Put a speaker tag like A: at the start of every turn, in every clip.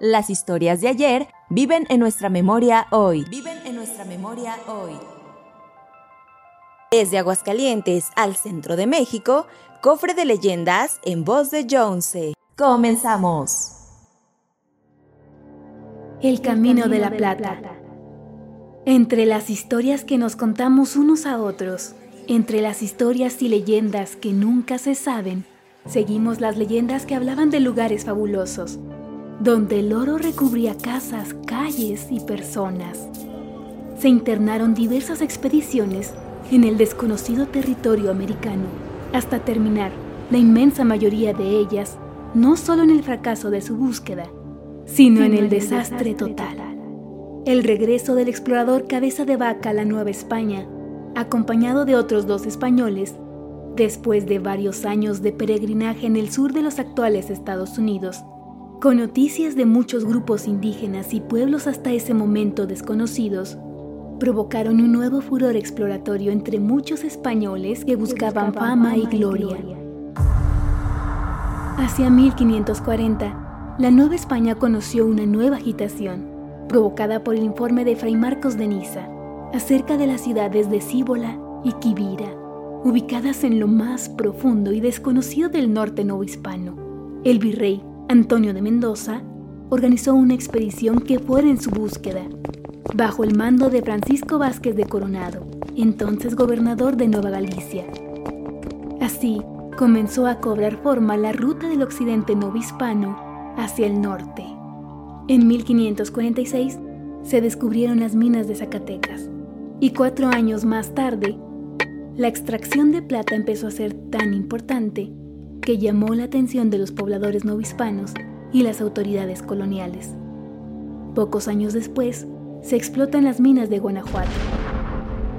A: Las historias de ayer viven en nuestra memoria hoy. Viven en nuestra memoria hoy. Desde Aguascalientes al centro de México, cofre de leyendas en voz de Jones. Comenzamos.
B: El Camino de la Plata. Entre las historias que nos contamos unos a otros, entre las historias y leyendas que nunca se saben, seguimos las leyendas que hablaban de lugares fabulosos, donde el oro recubría casas, calles y personas. Se internaron diversas expediciones en el desconocido territorio americano, hasta terminar, la inmensa mayoría de ellas, no solo en el fracaso de su búsqueda, sino en el desastre total. El regreso del explorador Cabeza de Vaca a la Nueva España, acompañado de otros dos españoles, después de varios años de peregrinaje en el sur de los actuales Estados Unidos, con noticias de muchos grupos indígenas y pueblos hasta ese momento desconocidos, provocaron un nuevo furor exploratorio entre muchos españoles que buscaban fama y gloria. Hacia 1540, la Nueva España conoció una nueva agitación, provocada por el informe de Fray Marcos de Niza, acerca de las ciudades de Cíbola y Quivira, ubicadas en lo más profundo y desconocido del norte novohispano. El virrey Antonio de Mendoza, organizó una expedición que fuera en su búsqueda, bajo el mando de Francisco Vázquez de Coronado, entonces gobernador de Nueva Galicia. Así comenzó a cobrar forma la ruta del occidente novohispano hacia el norte. En 1546 se descubrieron las minas de Zacatecas y cuatro años más tarde, la extracción de plata empezó a ser tan importante que llamó la atención de los pobladores novohispanos y las autoridades coloniales. Pocos años después, se explotan las minas de Guanajuato.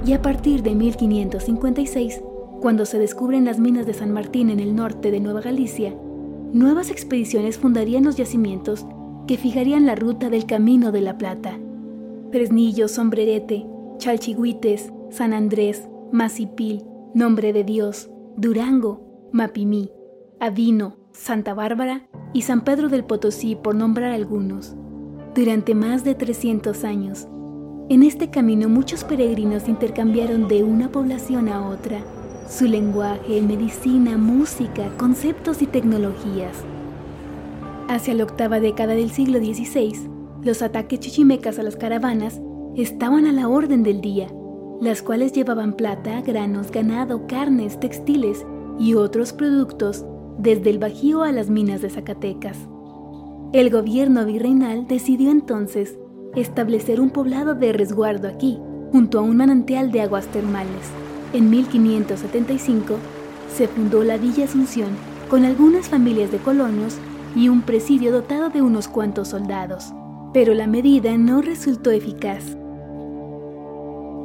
B: Y a partir de 1556, cuando se descubren las minas de San Martín en el norte de Nueva Galicia, nuevas expediciones fundarían los yacimientos que fijarían la ruta del Camino de la Plata. Fresnillo, Sombrerete, Chalchigüites, San Andrés, Masipil, Nombre de Dios, Durango, Mapimí, Avino, Santa Bárbara y San Pedro del Potosí, por nombrar algunos. Durante más de 300 años, en este camino muchos peregrinos intercambiaron de una población a otra su lenguaje, medicina, música, conceptos y tecnologías. Hacia la octava década del siglo XVI, los ataques chichimecas a las caravanas estaban a la orden del día, las cuales llevaban plata, granos, ganado, carnes, textiles y otros productos desde el Bajío a las minas de Zacatecas. El gobierno virreinal decidió entonces establecer un poblado de resguardo aquí, junto a un manantial de aguas termales. En 1575 se fundó la Villa Asunción con algunas familias de colonos y un presidio dotado de unos cuantos soldados, pero la medida no resultó eficaz.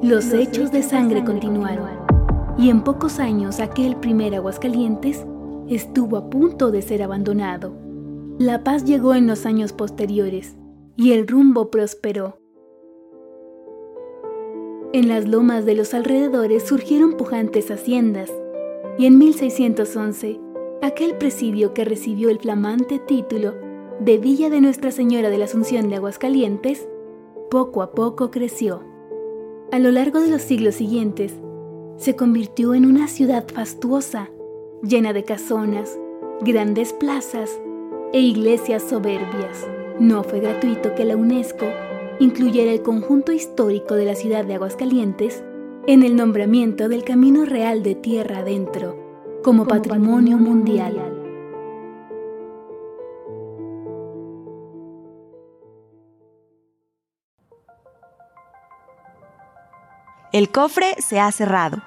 B: Los, hechos de sangre continuaron, y en pocos años aquel primer Aguascalientes estuvo a punto de ser abandonado. La paz llegó en los años posteriores y el rumbo prosperó. En las lomas de los alrededores surgieron pujantes haciendas y en 1611 aquel presidio que recibió el flamante título de Villa de Nuestra Señora de la Asunción de Aguascalientes, poco a poco creció. A lo largo de los siglos siguientes, se convirtió en una ciudad fastuosa llena de casonas, grandes plazas e iglesias soberbias. No fue gratuito que la UNESCO incluyera el conjunto histórico de la ciudad de Aguascalientes en el nombramiento del Camino Real de Tierra Adentro como, patrimonio, mundial.
A: El cofre se ha cerrado.